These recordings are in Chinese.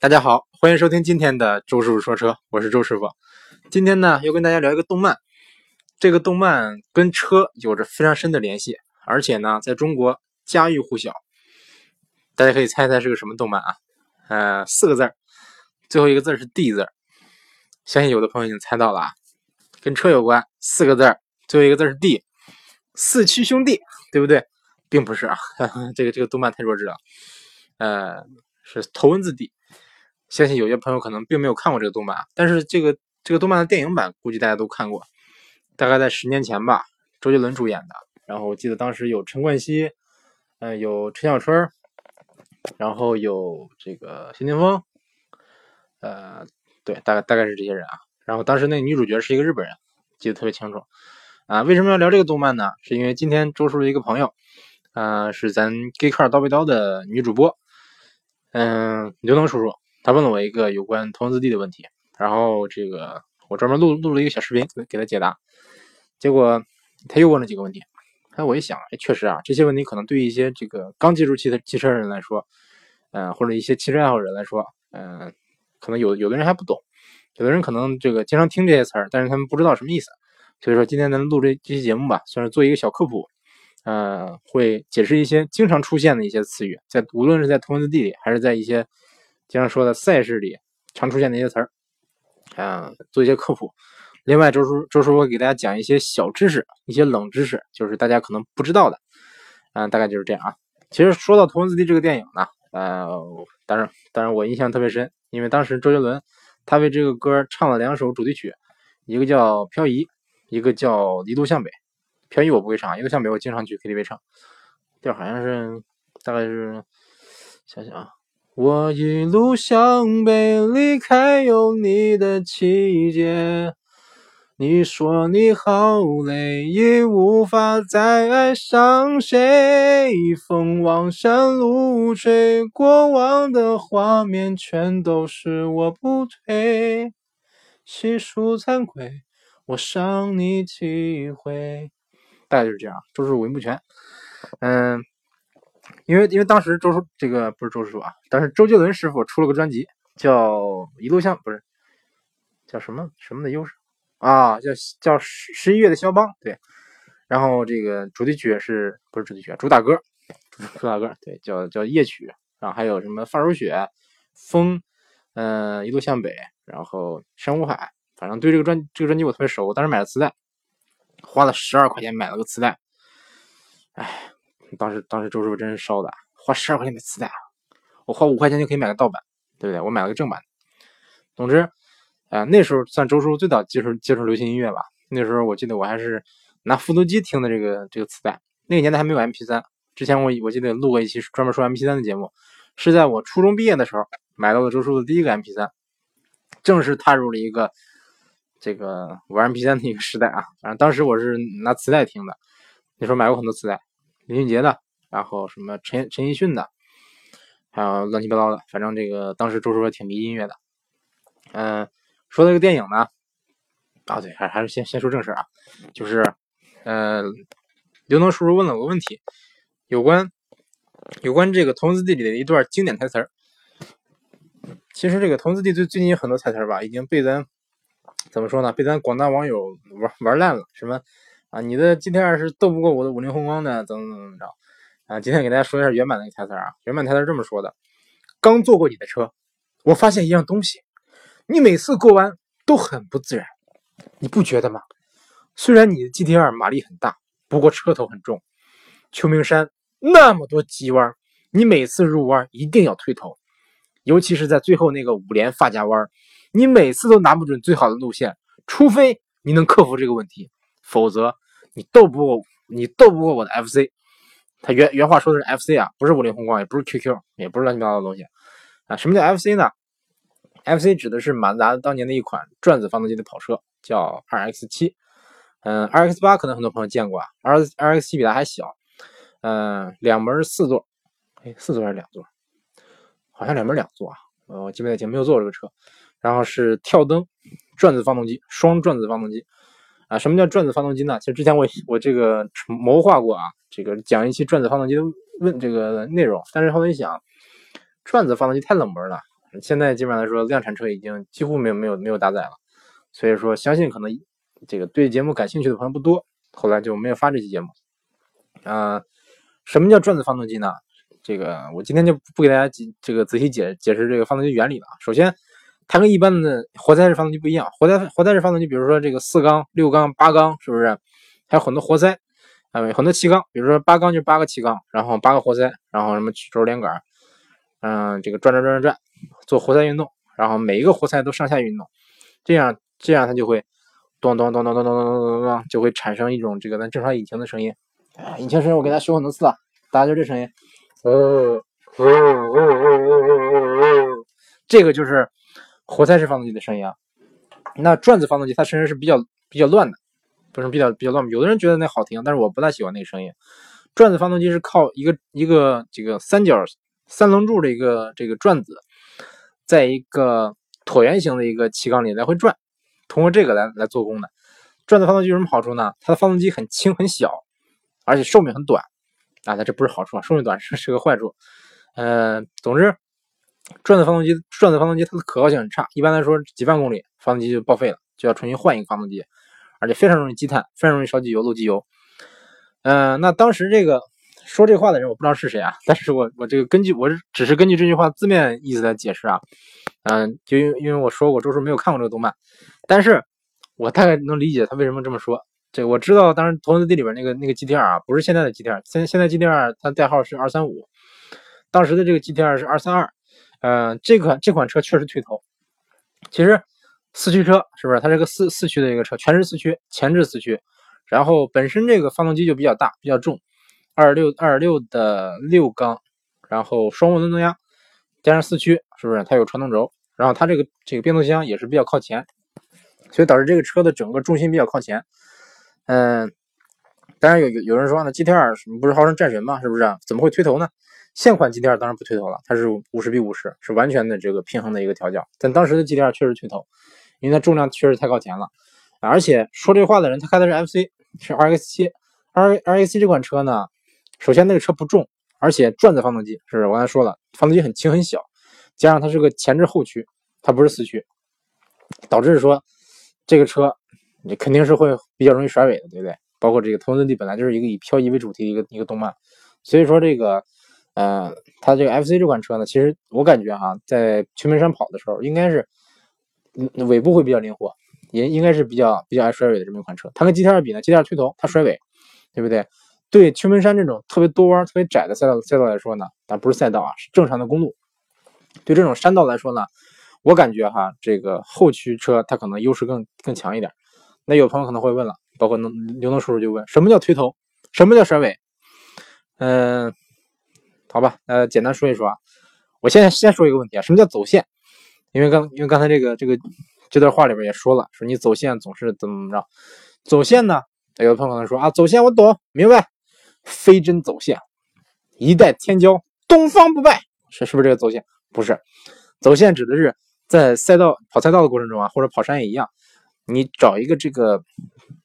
大家好，欢迎收听今天的周师傅说车，我是周师傅。今天呢，要跟大家聊一个动漫，这个动漫跟车有着非常深的联系，而且呢，在中国家喻户晓。大家可以猜猜是个什么动漫啊？呃，四个字儿，最后一个字是 D 字，相信有的朋友已经猜到了啊，跟车有关，四个字儿，最后一个字是 D，四驱兄弟，对不对？并不是啊，这个这个动漫太弱智了，呃，是头文字 D。相信有些朋友可能并没有看过这个动漫，但是这个这个动漫的电影版估计大家都看过，大概在十年前吧，周杰伦主演的。然后我记得当时有陈冠希，嗯，有陈小春，然后有这个谢霆锋，呃，对，大概大概是这些人啊。然后当时那女主角是一个日本人，记得特别清楚。啊，为什么要聊这个动漫呢？是因为今天周叔的一个朋友，呃，是咱 Gay Car 刀背刀的女主播，嗯，刘能叔叔。他问了我一个有关头文字 D 的问题，然后这个我专门录录了一个小视频给他解答，结果他又问了几个问题，哎，我一想，哎，确实啊，这些问题可能对于一些这个刚接触汽车汽车人来说，嗯，或者一些汽车爱好者来说，嗯，可能有有的人还不懂，有的人可能这个经常听这些词儿，但是他们不知道什么意思，所以说今天咱们录这这期节目吧，算是做一个小科普，呃，会解释一些经常出现的一些词语，在无论是在头文字 D 里，还是在一些。经常说的赛事里常出现的一些词儿，啊，做一些科普。另外，周叔周叔会给大家讲一些小知识，一些冷知识，就是大家可能不知道的，嗯，大概就是这样啊。其实说到《头文字 D》这个电影呢，呃，当然，当然我印象特别深，因为当时周杰伦他为这个歌唱了两首主题曲，一个叫《漂移》，一个叫《一路向北》。漂移我不会唱，一路向北我经常去 KTV 唱，调好像是大概是，想想啊。我一路向北，离开有你的季节。你说你好累，已无法再爱上谁。风往山路吹，过往的画面全都是我不对。细数惭愧，我伤你几回。大概就是这样，周是五音不全。嗯。因为因为当时周叔这个不是周叔啊，当时周杰伦师傅出了个专辑，叫《一路向》，不是叫什么什么的优势啊，叫叫十十一月的肖邦，对。然后这个主题曲是不是主题曲？主打歌，主打歌，对，叫叫夜曲。然后还有什么发如雪、风，嗯，一路向北，然后山无海，反正对这个专这个专辑我特别熟，当时买了磁带，花了十二块钱买了个磁带，哎。当时，当时周师傅真是烧的，花十二块钱买磁带，我花五块钱就可以买个盗版，对不对？我买了个正版。总之，啊，那时候算周叔最早接触接触流行音乐吧。那时候我记得我还是拿复读机听的这个这个磁带。那个年代还没有 MP3，之前我我记得录过一期专门说 MP3 的节目，是在我初中毕业的时候买到了周叔的第一个 MP3，正式踏入了一个这个玩 MP3 的一个时代啊。反正当时我是拿磁带听的，那时候买过很多磁带。林俊杰的，然后什么陈陈奕迅的，还有乱七八糟的，反正这个当时周叔也挺迷音乐的。嗯，说到这个电影呢，啊对，还还是先先说正事啊，就是，呃，刘能叔叔问了我个问题，有关有关这个《童子地》里的一段经典台词儿。其实这个《童子地》最最近有很多台词儿吧，已经被咱怎么说呢？被咱广大网友玩玩烂了，什么？啊，你的 GT2 是斗不过我的五菱宏光的，怎么怎么怎么着？啊，今天给大家说一下原版的台词啊。原版台词这么说的：刚坐过你的车，我发现一样东西，你每次过弯都很不自然，你不觉得吗？虽然你的 GT2 马力很大，不过车头很重。秋名山那么多急弯，你每次入弯一定要推头，尤其是在最后那个五连发夹弯，你每次都拿不准最好的路线，除非你能克服这个问题。否则，你斗不过你斗不过我的 FC。他原原话说的是 FC 啊，不是五菱宏光，也不是 QQ，也不是乱七八糟的东西啊。什么叫 FC 呢？FC 指的是马自达当年的一款转子发动机的跑车，叫 RX7。嗯，RX8 可能很多朋友见过啊，R RX7 比它还小。嗯，两门四座，哎，四座还是两座？好像两门两座啊。我记不太清，没有坐过这个车。然后是跳灯转子发动机，双转子发动机。啊，什么叫转子发动机呢？其实之前我我这个谋划过啊，这个讲一期转子发动机的问这个内容，但是后来一想，转子发动机太冷门了，现在基本上来说，量产车已经几乎没有没有没有搭载了，所以说相信可能这个对节目感兴趣的朋友不多，后来就没有发这期节目。啊，什么叫转子发动机呢？这个我今天就不给大家解这个仔细解解释这个发动机原理了。首先，它跟一般的活塞式发动机不一样，活塞活塞式发动机，比如说这个四缸、六缸、八缸，是不是？还有很多活塞，啊，很多气缸，比如说八缸就八个气缸，然后八个活塞，然后什么曲轴连杆，嗯，这个转转转转转，做活塞运动，然后每一个活塞都上下运动，这样这样它就会咚咚咚咚咚咚咚咚咚，就会产生一种这个咱正常引擎的声音。引擎声我给大家修很多次了，大家就这声音，哦，这个就是活塞式发动机的声音啊。那转子发动机它声音是比较比较乱的。不是比较比较乱有的人觉得那好听，但是我不太喜欢那个声音。转子发动机是靠一个一个这个三角三棱柱的一个这个转子，在一个椭圆形的一个气缸里来回转，通过这个来来做功的。转子发动机有什么好处呢？它的发动机很轻很小，而且寿命很短啊。它这不是好处啊，寿命短是是个坏处。嗯，总之，转子发动机转子发动机它的可靠性很差，一般来说几万公里发动机就报废了，就要重新换一个发动机。而且非常容易积碳，非常容易烧机油、漏机油。嗯，那当时这个说这话的人我不知道是谁啊，但是我我这个根据我只是根据这句话字面意思来解释啊。嗯，就因因为我说过周叔没有看过这个动漫，但是我大概能理解他为什么这么说。这我知道，当时《头文字 D》里边那个那个 GTR 啊，不是现在的 GTR，现现在 GTR 它代号是二三五，当时的这个 GTR 是二三二。嗯，这款这款车确实推头，其实。四驱车是不是？它是个四四驱的一个车，全是四驱，前置四驱。然后本身这个发动机就比较大，比较重，二六二六的六缸，然后双涡轮增压，加上四驱，是不是？它有传动轴，然后它这个这个变速箱也是比较靠前，所以导致这个车的整个重心比较靠前。嗯，当然有有有人说呢，GTR 不是号称战神吗？是不是？怎么会推头呢？现款 GTR 当然不推头了，它是五十比五十，是完全的这个平衡的一个调教。但当时的 GTR 确实推头。因为它重量确实太靠前了，而且说这话的人他开的是 FC，是 RX7，R RX7 这款车呢，首先那个车不重，而且转子发动机是我刚才说了，发动机很轻很小，加上它是个前置后驱，它不是四驱，导致说这个车你肯定是会比较容易甩尾的，对不对？包括这个《头文字 D》本来就是一个以漂移为主题的一个一个动漫，所以说这个呃，它这个 FC 这款车呢，其实我感觉哈，在秋名山跑的时候应该是。尾部会比较灵活，也应该是比较比较爱甩尾的这么一款车。它跟 GTR 比呢，GTR 推头，它甩尾，对不对？对秋名山这种特别多弯、特别窄的赛道赛道来说呢，但不是赛道啊，是正常的公路。对这种山道来说呢，我感觉哈，这个后驱车它可能优势更更强一点。那有朋友可能会问了，包括能刘能叔叔就问，什么叫推头？什么叫甩尾？嗯，好吧，呃，简单说一说啊。我现在先说一个问题啊，什么叫走线？因为刚因为刚才这个这个这段话里边也说了，说你走线总是怎么怎么着，走线呢？有的朋友可能说啊，走线我懂明白，飞针走线，一代天骄东方不败，是是不是这个走线？不是，走线指的是在赛道跑赛道的过程中啊，或者跑山也一样，你找一个这个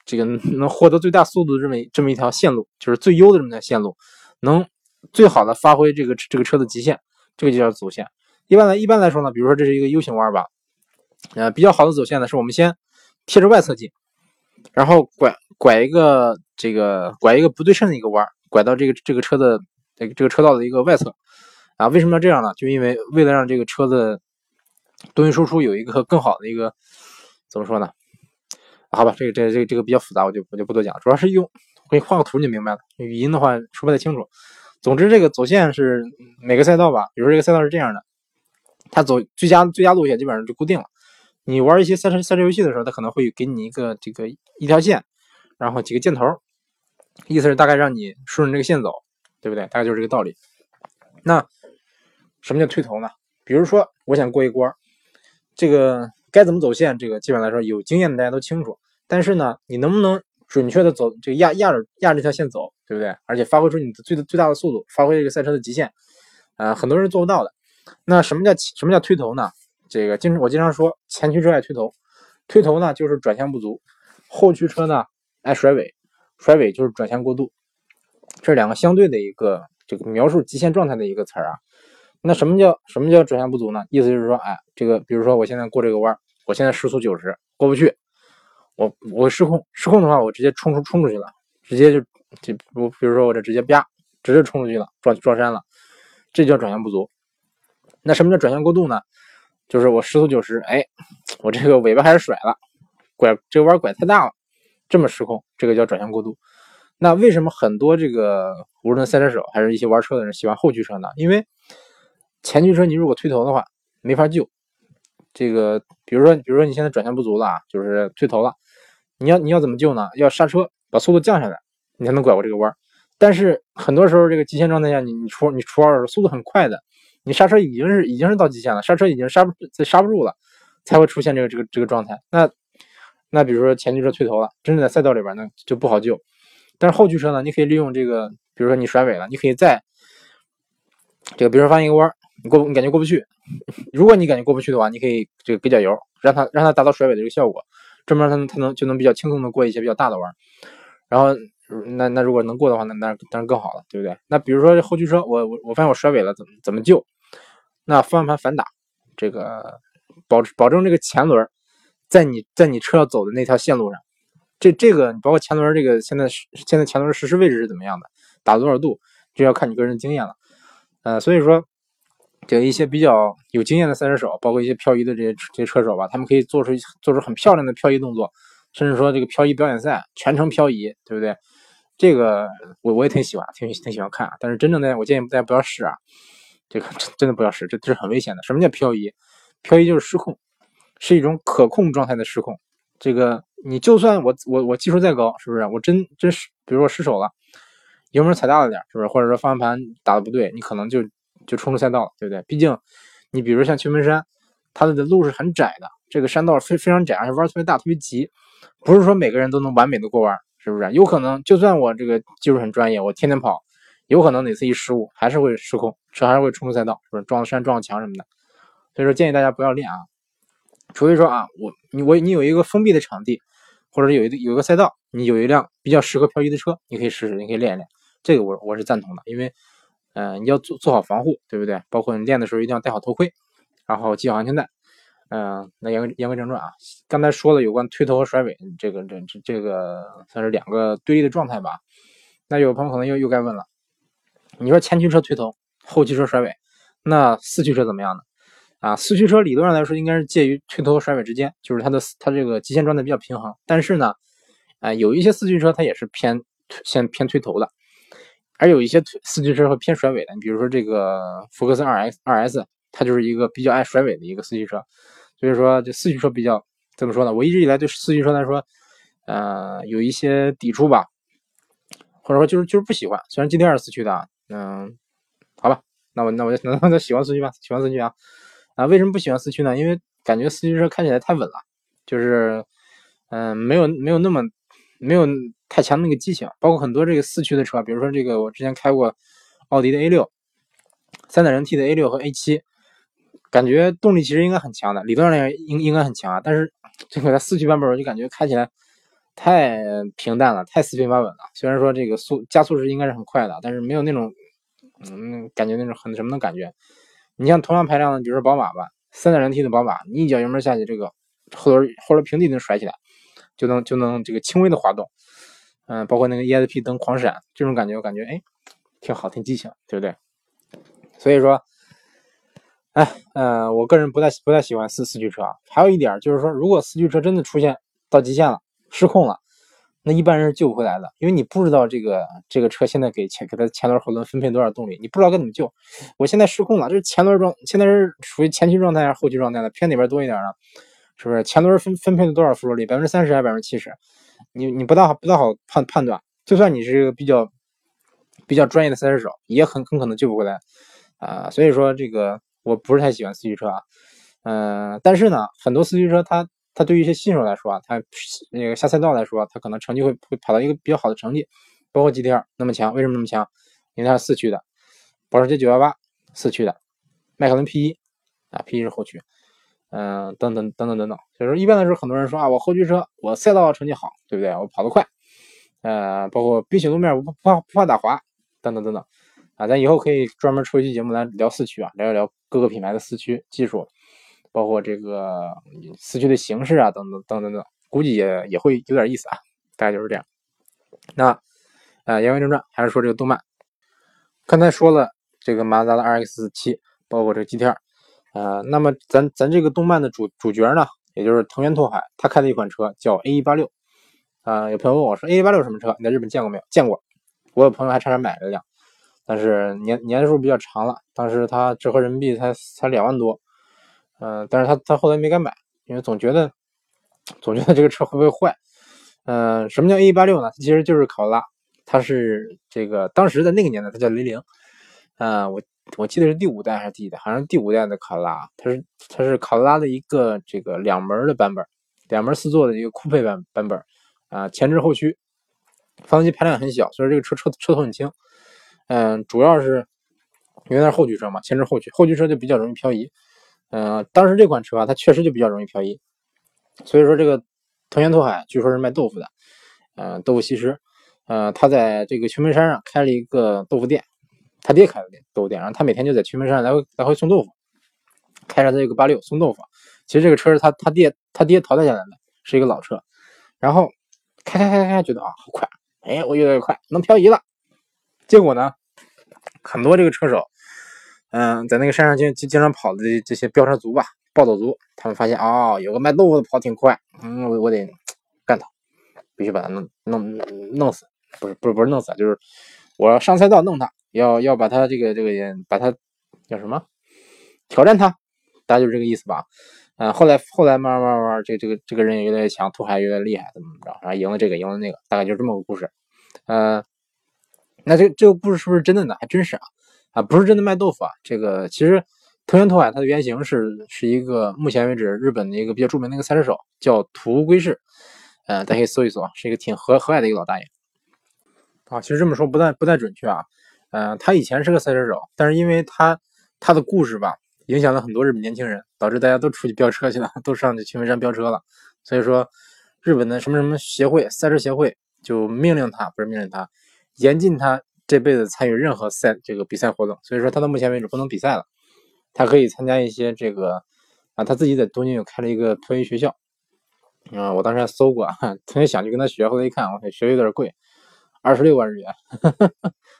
这个能获得最大速度的这么这么一条线路，就是最优的这么条线路，能最好的发挥这个这个车的极限，这个就叫走线。一般来一般来说呢，比如说这是一个 U 型弯吧，呃，比较好的走线呢，是我们先贴着外侧进，然后拐拐一个这个拐一个不对称的一个弯，拐到这个这个车的这个这个车道的一个外侧啊。为什么要这样呢？就因为为了让这个车子动力输出有一个更好的一个怎么说呢？好吧，这个这个这个这个比较复杂，我就我就不多讲，主要是用我给你画个图你就明白了。语音的话说不太清楚。总之，这个走线是每个赛道吧，比如说这个赛道是这样的。它走最佳最佳路线基本上就固定了。你玩一些赛车赛车游戏的时候，它可能会给你一个这个一条线，然后几个箭头，意思是大概让你顺着这个线走，对不对？大概就是这个道理。那什么叫推头呢？比如说我想过一关，这个该怎么走线，这个基本来说有经验的大家都清楚。但是呢，你能不能准确的走这个压压着压着这条线走，对不对？而且发挥出你的最最大的速度，发挥这个赛车的极限，呃，很多人做不到的。那什么叫什么叫推头呢？这个经我经常说，前驱车爱推头，推头呢就是转向不足；后驱车呢爱甩尾，甩尾就是转向过度。这是两个相对的一个这个描述极限状态的一个词儿啊。那什么叫什么叫转向不足呢？意思就是说，哎，这个比如说我现在过这个弯，我现在时速九十过不去，我我失控，失控的话，我直接冲出冲出去了，直接就就我比如说我这直接啪，直接冲出去了，撞撞山了，这叫转向不足。那什么叫转向过度呢？就是我时速九十，哎，我这个尾巴还是甩了，拐这个弯拐太大了，这么失控，这个叫转向过度。那为什么很多这个无论赛车手还是一些玩车的人喜欢后驱车呢？因为前驱车你如果推头的话没法救。这个比如说比如说你现在转向不足了啊，就是推头了，你要你要怎么救呢？要刹车把速度降下来，你才能拐过这个弯。但是很多时候这个极限状态下，你你出你出弯的时候速度很快的。你刹车已经是已经是到极限了，刹车已经刹不刹不住了，才会出现这个这个这个状态。那那比如说前驱车推头了，真正在赛道里边呢就不好救。但是后驱车呢，你可以利用这个，比如说你甩尾了，你可以再这个，比如说翻一个弯，你过你感觉过不去，如果你感觉过不去的话，你可以这个给点油，让它让它达到甩尾的这个效果，这么它能它能就能比较轻松的过一些比较大的弯。然后那那如果能过的话，那那当然更好了，对不对？那比如说后驱车，我我我发现我甩尾了，怎么怎么救？那方向盘反打，这个保保证这个前轮在你在你车要走的那条线路上，这这个你包括前轮这个现在现在前轮实时位置是怎么样的，打多少度，这要看你个人经验了。呃，所以说，给一些比较有经验的赛车手，包括一些漂移的这些这些车手吧，他们可以做出做出很漂亮的漂移动作，甚至说这个漂移表演赛全程漂移，对不对？这个我我也挺喜欢，挺挺喜欢看。但是真正的我建议大家不要试啊。这个真的不要试，这这是很危险的。什么叫漂移？漂移就是失控，是一种可控状态的失控。这个你就算我我我技术再高，是不是？我真真是，比如说失手了，油门踩大了点，是不是？或者说方向盘打的不对，你可能就就冲出赛道了，对不对？毕竟你比如像秋门山，它的路是很窄的，这个山道非非常窄，而且弯特别大，特别急，不是说每个人都能完美的过弯，是不是？有可能就算我这个技术很专业，我天天跑。有可能哪次一失误还是会失控，车还是会冲出赛道，是不是撞山撞墙什么的？所以说建议大家不要练啊，除非说啊，我你我你有一个封闭的场地，或者有一有一个赛道，你有一辆比较适合漂移的车，你可以试试，你可以练一练。这个我我是赞同的，因为嗯你要做做好防护，对不对？包括你练的时候一定要戴好头盔，然后系好安全带。嗯，那言言归正传啊，刚才说了有关推头和甩尾，这个这这这个算是两个对立的状态吧。那有朋友可能又又该问了。你说前驱车推头，后驱车甩尾，那四驱车怎么样呢？啊，四驱车理论上来说应该是介于推头和甩尾之间，就是它的它这个极限状态比较平衡。但是呢，啊，有一些四驱车它也是偏先偏推头的，而有一些四驱车会偏甩尾的。你比如说这个福克斯二 X 二 S，它就是一个比较爱甩尾的一个四驱车。所以说这四驱车比较怎么说呢？我一直以来对四驱车来说，呃，有一些抵触吧，或者说就是就是不喜欢。虽然今天是四驱的。嗯，好吧，那我那我就 那那喜欢四驱吧，喜欢四驱啊啊！为什么不喜欢四驱呢？因为感觉四驱车开起来太稳了，就是嗯，没有没有那么没有太强那个激情。包括很多这个四驱的车，比如说这个我之前开过奥迪的 A 六，三点零 T 的 A 六和 A 七，感觉动力其实应该很强的，理论上应应该很强啊。但是这个四驱版本我就感觉开起来。太平淡了，太四平八稳了。虽然说这个速加速是应该是很快的，但是没有那种嗯感觉那种很什么的感觉。你像同样排量的，比如说宝马吧，三点零 T 的宝马，你一脚油门下去，这个后轮后轮平地能甩起来，就能就能这个轻微的滑动。嗯，包括那个 ESP 灯狂闪，这种感觉我感觉哎挺好，挺激情，对不对？所以说，哎，呃，我个人不太不太喜欢四四驱车。还有一点就是说，如果四驱车真的出现到极限了。失控了，那一般人是救不回来的，因为你不知道这个这个车现在给前给它前轮后轮分配多少动力，你不知道该怎么救。我现在失控了，这是前轮状，现在是属于前驱状态还是后驱状态的？偏哪边多一点呢？是不是前轮分分配了多少附着力？百分之三十还是百分之七十？你你不大好不大好判判断。就算你是一个比较比较专业的赛车手，也很很可能救不回来啊。所以说这个我不是太喜欢四驱车啊，嗯，但是呢，很多四驱车它。它对于一些新手来说啊，它那个下赛道来说，它可能成绩会会跑到一个比较好的成绩，包括 GT2 那么强，为什么那么强？因为它是四驱的，保时捷918四驱的，迈凯伦 P1 啊 P1 是后驱，嗯，等等等等等等。所以说，一般来说，很多人说啊，我后驱车，我赛道成绩好，对不对？我跑得快，呃，包括冰雪路面我不怕不怕打滑，等等等等。啊，咱以后可以专门出一期节目来聊四驱啊，聊一聊各个品牌的四驱技术，包括这个四驱的形式啊，等等等等等，估计也也会有点意思啊，大概就是这样。那啊，言归正传，还是说这个动漫。刚才说了这个马自达的 RX 七，包括这个 GTR，呃，那么咱咱这个动漫的主主角呢，也就是藤原拓海，他开的一款车叫 A 一八六。啊，有朋友问我说：“A 一八六什么车？你在日本见过没有？”见过，我有朋友还差点买了辆，但是年年数比较长了，当时他折合人民币才才两万多，嗯，但是他他后来没敢买，因为总觉得总觉得这个车会不会坏？嗯，什么叫 A 一八六呢？其实就是考拉，它是这个当时在那个年代它叫雷凌，啊，我我记得是第五代还是第几代？好像是第五代的考拉，它是它是考拉的一个这个两门的版本，两门四座的一个酷配版版本。啊，前置后驱，发动机排量很小，所以这个车车车头很轻。嗯，主要是因为它是后驱车嘛，前置后驱，后驱车就比较容易漂移。嗯，当时这款车啊，它确实就比较容易漂移。所以说这个藤原拓海据说是卖豆腐的，嗯，豆腐西施。呃，他在这个秋名山上开了一个豆腐店，他爹开的店豆腐店，然后他每天就在秋名山来回来回送豆腐，开着他这个八六送豆腐。其实这个车是他他爹他爹淘汰下来的，是一个老车，然后。开开开开，觉得啊好快，哎，我越来越快，能漂移了。结果呢，很多这个车手，嗯，在那个山上经经经常跑的这些飙车族吧，暴走族，他们发现哦，有个卖豆腐的跑挺快，嗯，我我得干他，必须把他弄弄弄死，不是不是不是弄死，就是我要上赛道弄他，要要把他这个这个把他叫什么挑战他，大家就是这个意思吧。嗯，后来后来慢慢慢慢，这这个这个人也越来越强，拓海越来越厉害，怎么怎么着，然后赢了这个，赢了那个，大概就是这么个故事。呃，那这这个故事是不是真的呢？还真是啊，啊，不是真的卖豆腐啊。这个其实藤原拓海他的原型是是一个目前为止日本的一个比较著名的一个赛车手，叫土龟市。呃，大家可以搜一搜，是一个挺和和蔼的一个老大爷。啊，其实这么说不太不太准确啊。嗯，他以前是个赛车手，但是因为他他的故事吧。影响了很多日本年轻人，导致大家都出去飙车去了，都上去青梅山飙车了。所以说，日本的什么什么协会，赛车协会就命令他，不是命令他，严禁他这辈子参与任何赛这个比赛活动。所以说，他到目前为止不能比赛了。他可以参加一些这个啊，他自己在东京又开了一个托运学校。啊，我当时还搜过，特别想去跟他学，后来一看，我学有点贵，二十六万日元，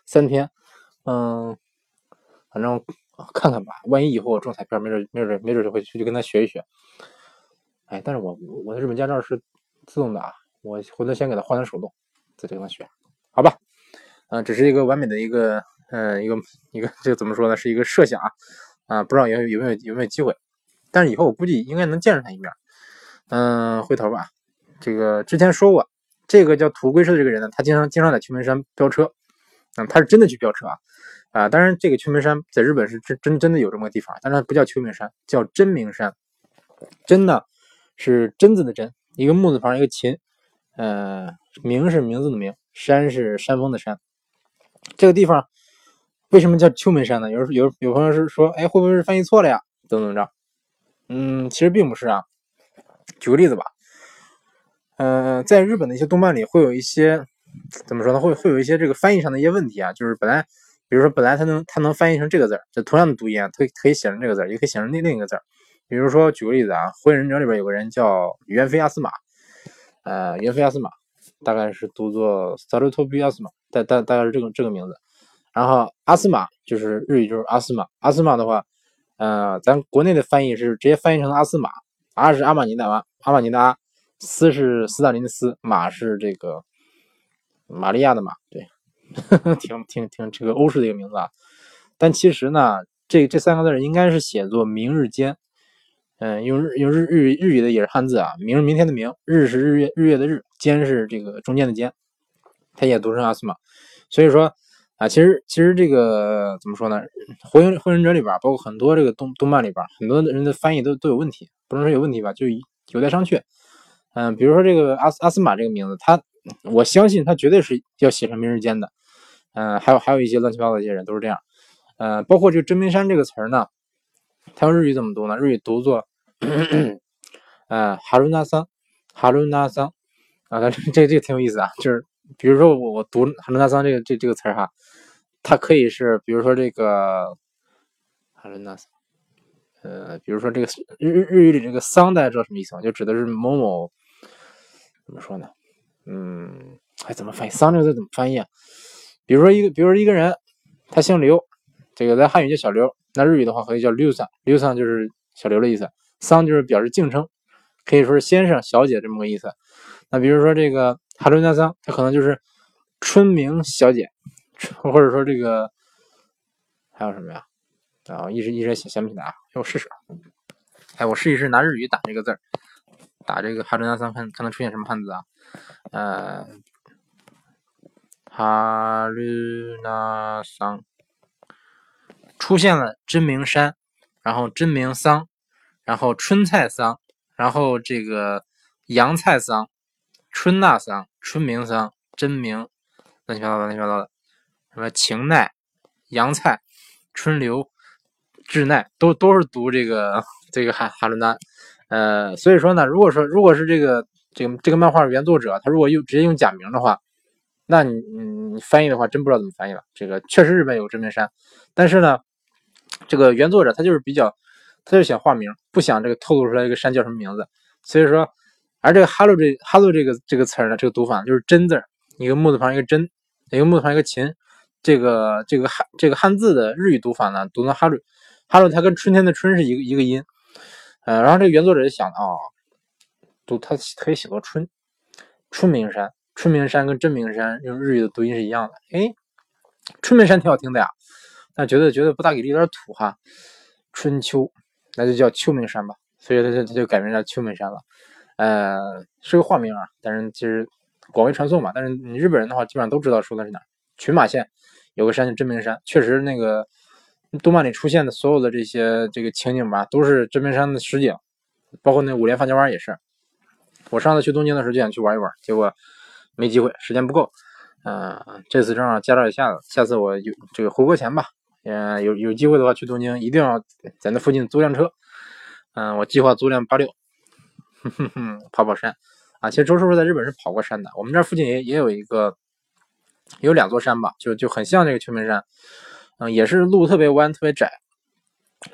三天。嗯，反正。看看吧，万一以后我中彩票，没准没准没准就会去跟他学一学。哎，但是我我的日本驾照是自动的啊，我回头先给他换成手动，再跟他学，好吧？嗯，只是一个完美的一个，嗯，一个一个这个怎么说呢？是一个设想啊，啊，不知道有有没有有没有机会？但是以后我估计应该能见着他一面。嗯，回头吧。这个之前说过，这个叫土龟车的这个人呢，他经常经常在秋名山飙车，嗯，他是真的去飙车啊。啊，当然，这个秋名山在日本是真真真的有这么个地方，但是它不叫秋名山，叫真名山。真呢是真字的真，一个木字旁，一个秦。呃，名是名字的名，山是山峰的山。这个地方为什么叫秋名山呢？有人有有朋友是说，哎，会不会是翻译错了呀？怎么怎么着？嗯，其实并不是啊。举个例子吧，呃，在日本的一些动漫里会有一些怎么说呢？会会有一些这个翻译上的一些问题啊，就是本来。比如说，本来它能它能翻译成这个字儿，就同样的读音啊，它可以写成这个字儿，也可以写成另另一个字儿。比如说，举个例子啊，《火影忍者》里边有个人叫猿飞阿斯玛，呃，猿飞阿斯玛大概是读作 Sarutobi 阿斯玛，大大大概是这个这个名字。然后阿斯玛就是日语就是阿斯玛，阿斯玛的话，呃，咱国内的翻译是直接翻译成阿斯玛，阿是阿玛尼的阿，阿玛尼的阿，斯是斯大林的斯，马是这个玛利亚的玛，对。挺挺挺，这个欧式的一个名字啊，但其实呢，这这三个字应该是写作“明日间”。嗯，用日用日日日语的也是汉字啊，“明日”明天的“明”，日是日月日月的“日”，间是这个中间的“间”，它也读成阿斯玛。所以说啊，其实其实这个怎么说呢？《火影火影忍者》里边，包括很多这个动动漫里边，很多人的翻译都都有问题，不能说有问题吧，就有待商榷。嗯，比如说这个阿阿斯玛这个名字，他我相信他绝对是要写成“明日间”的。嗯，还有还有一些乱七八糟的一些人都是这样，呃，包括这个真名山这个词儿呢，它用日语怎么读呢？日语读作，呃，哈伦纳桑，哈伦纳桑，啊，这这这挺有意思啊，就是比如说我我读哈伦纳桑这个这这个词儿哈，它可以是，比如说这个哈伦纳桑，呃，比如说这个日日日语里这个桑，大家知道什么意思吗？就指的是某某，怎么说呢？嗯，哎，怎么翻译桑这个字怎么翻译啊？比如说一个，比如说一个人，他姓刘，这个在汉语叫小刘，那日语的话可以叫刘桑，刘桑就是小刘的意思，桑就是表示敬称，可以说是先生、小姐这么个意思。那比如说这个哈伦加桑，他可能就是春明小姐，或者说这个还有什么呀？啊，一时一时想想不起来，让我试试。哎，我试一试拿日语打这个字儿，打这个哈伦纳桑，看看能出现什么汉字啊？呃。哈伦纳桑出现了真名山，然后真名桑，然后春菜桑，然后这个洋菜桑、春纳桑、春名桑、真名乱七八糟乱七八糟的，什么晴奈、洋菜、春流、智奈，都都是读这个 这个哈哈伦纳。呃，所以说呢，如果说如果是这个这个这个漫画原作者，他如果用直接用假名的话。那你你翻译的话，真不知道怎么翻译了。这个确实日本有真名山，但是呢，这个原作者他就是比较，他就想化名，不想这个透露出来这个山叫什么名字。所以说，而这个 “hello” 这 “hello” 这个这个词儿呢，这个读法就是真字一个木字旁一个真，一个木字旁一个琴。这个这个汉这个汉字的日语读法呢，读成哈喽，哈喽它跟春天的春是一个一个音。呃，然后这个原作者就想啊，读他可以写作春，春明山。春明山跟真名山用日语的读音是一样的，哎，春明山挺好听的呀，但觉得觉得不大给力，有点土哈。春秋那就叫秋明山吧，所以他就他就改名叫秋明山了。呃，是个化名啊，但是其实广为传颂嘛。但是你日本人的话，基本上都知道说的是哪。群马县有个山叫真名山，确实那个动漫里出现的所有的这些这个情景吧，都是真名山的实景，包括那五连发夹弯也是。我上次去东京的时候就想去玩一玩，结果。没机会，时间不够。嗯，这次正好驾照也下了，下次我有这个回国前吧，嗯，有有机会的话去东京，一定要在那附近租辆车。嗯，我计划租辆八六，哼哼哼，跑跑山。啊，其实周师傅在日本是跑过山的，我们这附近也也有一个，有两座山吧，就就很像这个秋名山。也是路特别弯，特别窄，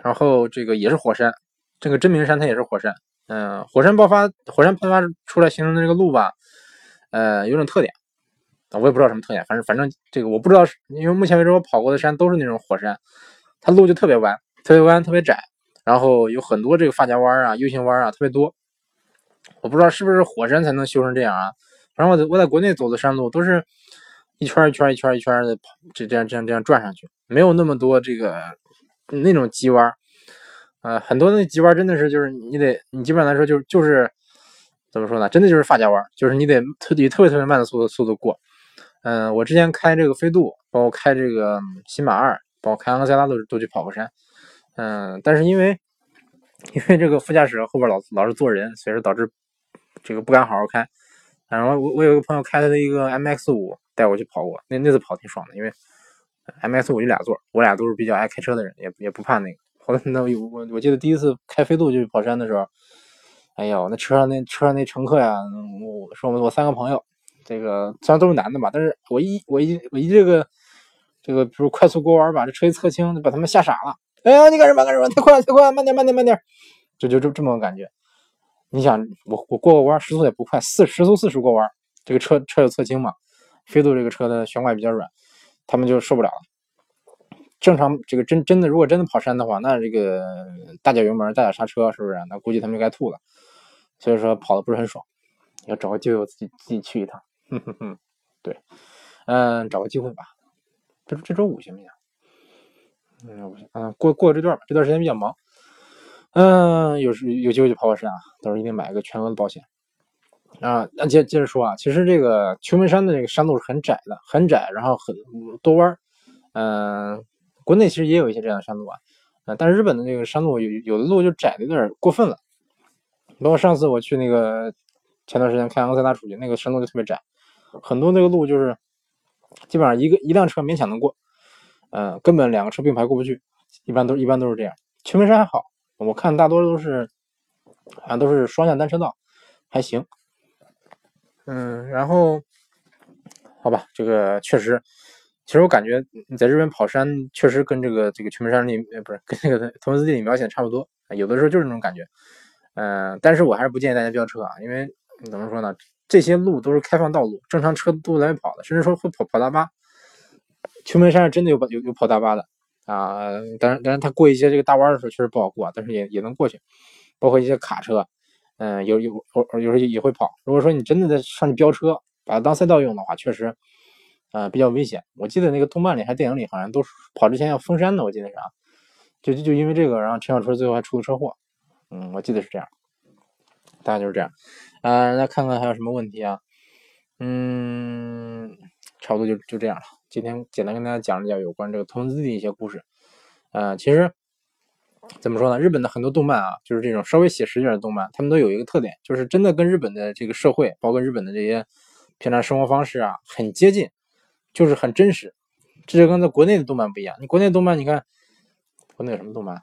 然后这个也是火山，这个真名山它也是火山。嗯，火山爆发，火山喷发出来形成的这个路吧。呃，有种特点，我也不知道什么特点，反正反正这个我不知道，因为目前为止我跑过的山都是那种火山，它路就特别弯，特别弯，特别窄，然后有很多这个发夹弯啊、U 型弯啊，特别多。我不知道是不是火山才能修成这样啊？反正我我在国内走的山路都是一圈一圈一圈一圈的跑，这这样这样这样转上去，没有那么多这个那种急弯。呃，很多那急弯真的是就是你得你基本上来说就就是。怎么说呢？真的就是发夹弯，就是你得特以特别特别慢的速度速度过。嗯，我之前开这个飞度，包括开这个新马二，包括开昂克赛拉都都去跑过山。嗯，但是因为因为这个副驾驶后边老老是坐人，所以说导致这个不敢好好开。然后我我有一个朋友开他的一个 M X 五带我去跑过，那那次跑挺爽的，因为 M S 五就俩座，我俩都是比较爱开车的人，也也不怕那个。后来那我我记得第一次开飞度就跑山的时候。哎呦，那车上那车上那乘客呀，我说我我三个朋友，这个虽然都是男的吧，但是我一我一我一这个这个，比如快速过弯把这车一侧倾，把他们吓傻了。哎呀，你干什么干什么？太快了太快了，慢点慢点慢点，就就这这么个感觉。你想我我过个弯时速也不快，四时速四十过弯，这个车车有侧倾嘛？飞度这个车的悬挂比较软，他们就受不了了。正常这个真真的如果真的跑山的话，那这个大脚油门大脚刹车是不是？那估计他们就该吐了。所以说跑的不是很爽，要找个机会我自己自己去一趟。哼哼哼，对，嗯，找个机会吧。这这周五行不行？嗯，不行。嗯，过过这段吧，这段时间比较忙。嗯，有时有机会就跑跑山啊，到时候一定买一个全额的保险。啊，那接接着说啊，其实这个秋名山的这个山路是很窄的，很窄，然后很多弯儿。嗯，国内其实也有一些这样的山路啊，嗯，但是日本的那个山路有有的路就窄的有点过分了。包括上次我去那个前段时间开昂克赛拉出去，那个山路就特别窄，很多那个路就是基本上一个一辆车勉强能过，嗯，根本两个车并排过不去，一般都一般都是这样。秋名山还好，我看大多都是好像都是双向单车道，还行。嗯，然后好吧，这个确实其实我感觉你在日本跑山确实跟这个这个全门山里呃不是跟这个头文字 D 里描写差不多，有的时候就是那种感觉。嗯，但是我还是不建议大家飙车啊，因为怎么说呢，这些路都是开放道路，正常车都来跑的，甚至说会跑跑大巴。秋门山是真的有有有跑大巴的啊，当然当然他过一些这个大弯的时候确实不好过，但是也也能过去，包括一些卡车，嗯，有有有有时候也会跑。如果说你真的在上去飙车，把它当赛道用的话，确实。啊，比较危险。我记得那个动漫里还电影里，好像都跑之前要封山的。我记得是啊，就就就因为这个，然后陈小春最后还出了车祸。嗯，我记得是这样，大概就是这样。啊，那看看还有什么问题啊？嗯，差不多就就这样了。今天简单跟大家讲一讲有关这个投资的一些故事。啊，其实怎么说呢？日本的很多动漫啊，就是这种稍微写实一点的动漫，他们都有一个特点，就是真的跟日本的这个社会，包括日本的这些平常生活方式啊，很接近。就是很真实，这就跟在国内的动漫不一样。你国内动漫，你看国内有什么动漫？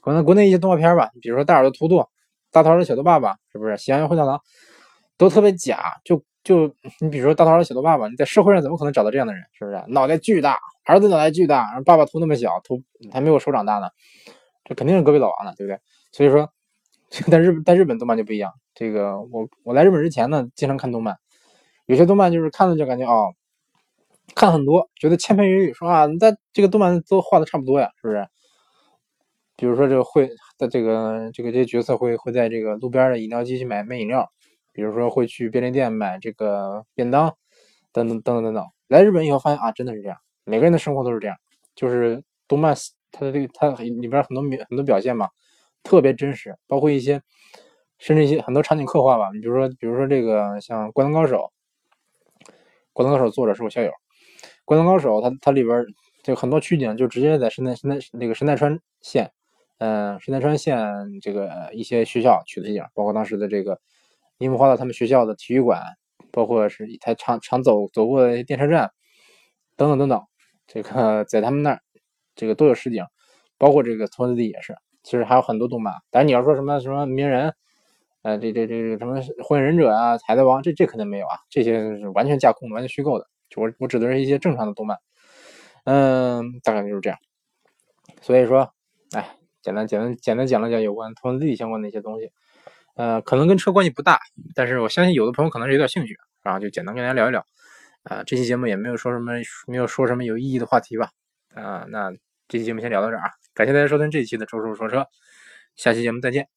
可能国内一些动画片吧，比如说大耳朵图图、大头儿子小头爸爸，是不是？喜羊羊灰太狼都特别假。就就你比如说大头儿子小头爸爸，你在社会上怎么可能找到这样的人？是不是？脑袋巨大，儿子脑袋巨大，然后爸爸头那么小，头还没有手掌大呢，这肯定是隔壁老王的，对不对？所以说，在日在日本动漫就不一样。这个我我来日本之前呢，经常看动漫，有些动漫就是看了就感觉哦。看很多，觉得千篇一律，说啊，那这个动漫都画的差不多呀，是不是？比如说这个会的这个这个这些角色会会在这个路边的饮料机去买买饮料，比如说会去便利店买这个便当，等等等等等等。来日本以后发现啊，真的是这样，每个人的生活都是这样，就是动漫它的这个它里边很多很多表现嘛，特别真实，包括一些甚至一些很多场景刻画吧。你比如说比如说这个像《灌篮高手》，《灌篮高手》作者是我校友。灌篮高手，它它里边就很多取景就直接在神奈神奈那个神奈川县，嗯，神奈川县这个一些学校取的景，包括当时的这个樱木花道他们学校的体育馆，包括是一台常常走走过的电车站，等等等等，这个 在他们那儿这个都有实景，包括这个托尼地也是，其实还有很多动漫，但是你要说什么什么鸣人，呃，这这这什么火影忍者啊，海贼王，这这肯定没有啊，这些是完全架空，完全虚构的。我我指的是一些正常的动漫，嗯，大概就是这样。所以说，哎，简单简单简单讲了讲有关投资自己相关的一些东西，呃，可能跟车关系不大，但是我相信有的朋友可能是有点兴趣，然后就简单跟大家聊一聊。啊，这期节目也没有说什么没有说什么有意义的话题吧？啊，那这期节目先聊到这儿啊，感谢大家收听这一期的周叔说车，下期节目再见。